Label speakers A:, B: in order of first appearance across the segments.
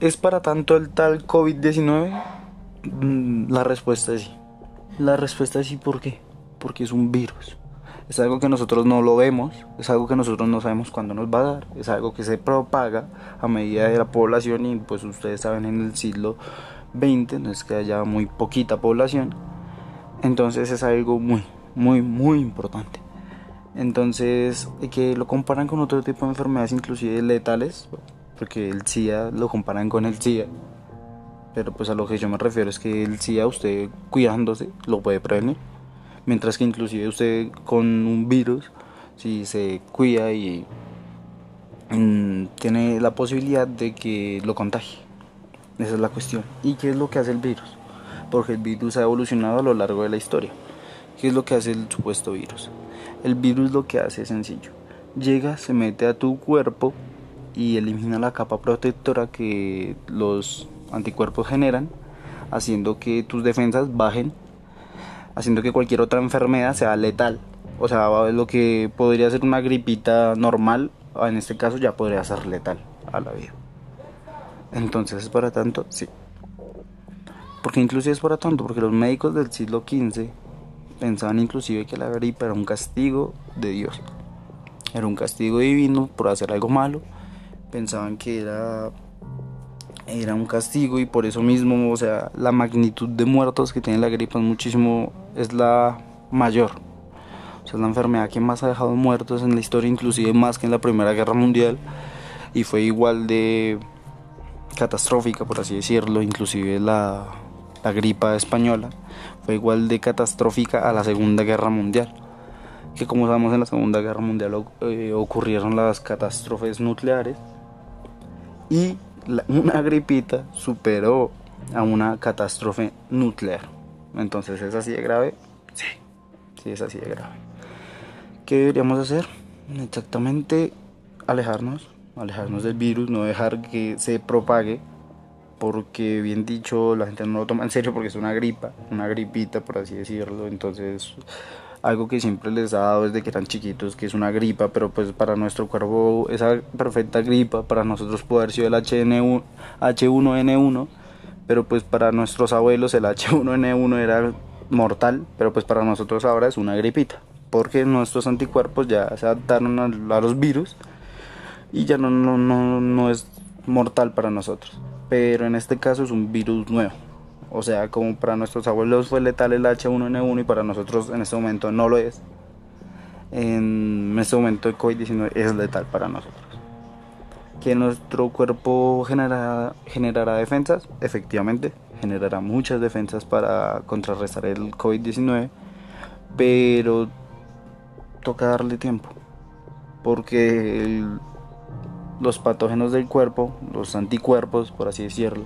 A: ¿Es para tanto el tal COVID-19? Mm, la respuesta es sí. La respuesta es sí, ¿por qué? Porque es un virus. Es algo que nosotros no lo vemos, es algo que nosotros no sabemos cuándo nos va a dar, es algo que se propaga a medida de la población y pues ustedes saben en el siglo XX no es que haya muy poquita población, entonces es algo muy, muy, muy importante. Entonces, que lo comparan con otro tipo de enfermedades, inclusive letales, porque el SIDA lo comparan con el SIDA. Pero pues a lo que yo me refiero es que el SIDA usted cuidándose lo puede prevenir. Mientras que inclusive usted con un virus, si se cuida y mm, tiene la posibilidad de que lo contagie. Esa es la cuestión. ¿Y qué es lo que hace el virus? Porque el virus ha evolucionado a lo largo de la historia. ¿Qué es lo que hace el supuesto virus? El virus lo que hace es sencillo. Llega, se mete a tu cuerpo y elimina la capa protectora que los anticuerpos generan, haciendo que tus defensas bajen, haciendo que cualquier otra enfermedad sea letal. O sea, lo que podría ser una gripita normal, en este caso ya podría ser letal a la vida. Entonces, ¿es para tanto? Sí. Porque inclusive es para tanto, porque los médicos del siglo XV pensaban inclusive que la gripe era un castigo de Dios. Era un castigo divino por hacer algo malo pensaban que era era un castigo y por eso mismo, o sea, la magnitud de muertos que tiene la gripe es muchísimo es la mayor. O sea, es la enfermedad que más ha dejado muertos en la historia, inclusive más que en la Primera Guerra Mundial. Y fue igual de catastrófica, por así decirlo, inclusive la, la gripa española. Fue igual de catastrófica a la Segunda Guerra Mundial. Que como sabemos en la Segunda Guerra Mundial eh, ocurrieron las catástrofes nucleares y una gripita superó a una catástrofe nuclear. Entonces, ¿es así de grave? Sí, sí es así de grave. ¿Qué deberíamos hacer? Exactamente alejarnos, alejarnos del virus, no dejar que se propague, porque bien dicho, la gente no lo toma en serio porque es una gripa, una gripita por así decirlo, entonces algo que siempre les ha dado desde que eran chiquitos, que es una gripa, pero pues para nuestro cuerpo esa perfecta gripa, para nosotros haber sido el HN1, H1N1, pero pues para nuestros abuelos el H1N1 era mortal, pero pues para nosotros ahora es una gripita, porque nuestros anticuerpos ya se adaptaron a, los virus y ya no, no, no, no es mortal para nosotros, pero en este caso es un virus nuevo. O sea, como para nuestros abuelos fue letal el H1N1 y para nosotros en este momento no lo es. En este momento el COVID-19 es letal para nosotros. ¿Que nuestro cuerpo generará, generará defensas? Efectivamente, generará muchas defensas para contrarrestar el COVID-19, pero toca darle tiempo. Porque los patógenos del cuerpo, los anticuerpos, por así decirlo,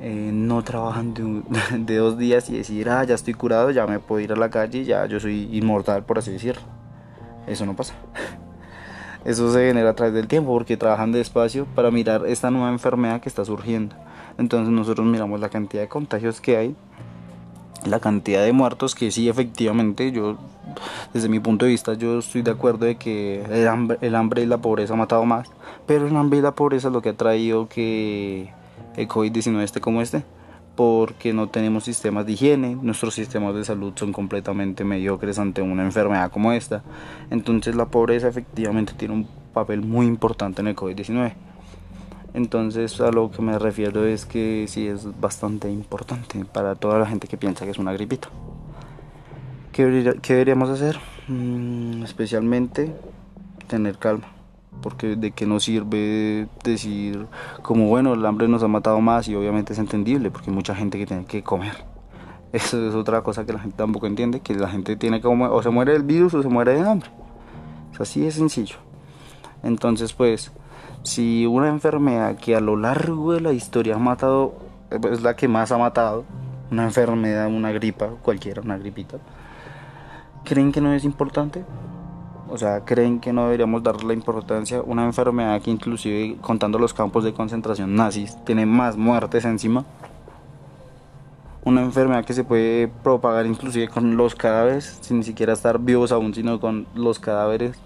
A: eh, no trabajan de, dos días y decir, ah, ya estoy curado, ya me puedo ir a la calle, ya yo soy inmortal, por así decirlo. Eso no pasa. Eso se genera a través del tiempo porque trabajan despacio para mirar esta nueva enfermedad que está surgiendo. Entonces nosotros miramos la cantidad de contagios que hay, la cantidad de muertos que sí efectivamente yo desde mi punto de vista yo estoy de acuerdo de que el hambre, el hambre y la pobreza han matado más, pero el hambre y la pobreza lo que ha traído que el COVID-19 esté como este, porque no tenemos sistemas de higiene, nuestros sistemas de salud son completamente mediocres ante una enfermedad como esta. Entonces la pobreza efectivamente tiene un papel muy importante en el COVID-19. Entonces a lo que me refiero es que sí es bastante importante para toda la gente que piensa que es una gripita. ¿Qué, deberíamos hacer? Mm, especialmente tener calma porque de qué nos sirve decir como bueno el hambre nos ha matado más y obviamente es entendible porque hay mucha gente que tiene que comer. Eso es otra cosa que la gente tampoco entiende que la gente tiene que o se muere del virus o se muere de hambre. Es así de sencillo. Entonces pues si una enfermedad que a lo largo de la historia ha matado es la que más ha matado una enfermedad una gripa cualquiera una gripita creen que no es importante o sea, creen que no deberíamos darle la importancia una enfermedad que inclusive contando los campos de concentración nazis tiene más muertes encima. Una enfermedad que se puede propagar inclusive con los cadáveres, sin ni siquiera estar vivos aún, sino con los cadáveres.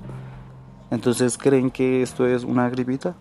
A: Entonces, ¿creen que esto es una gripita?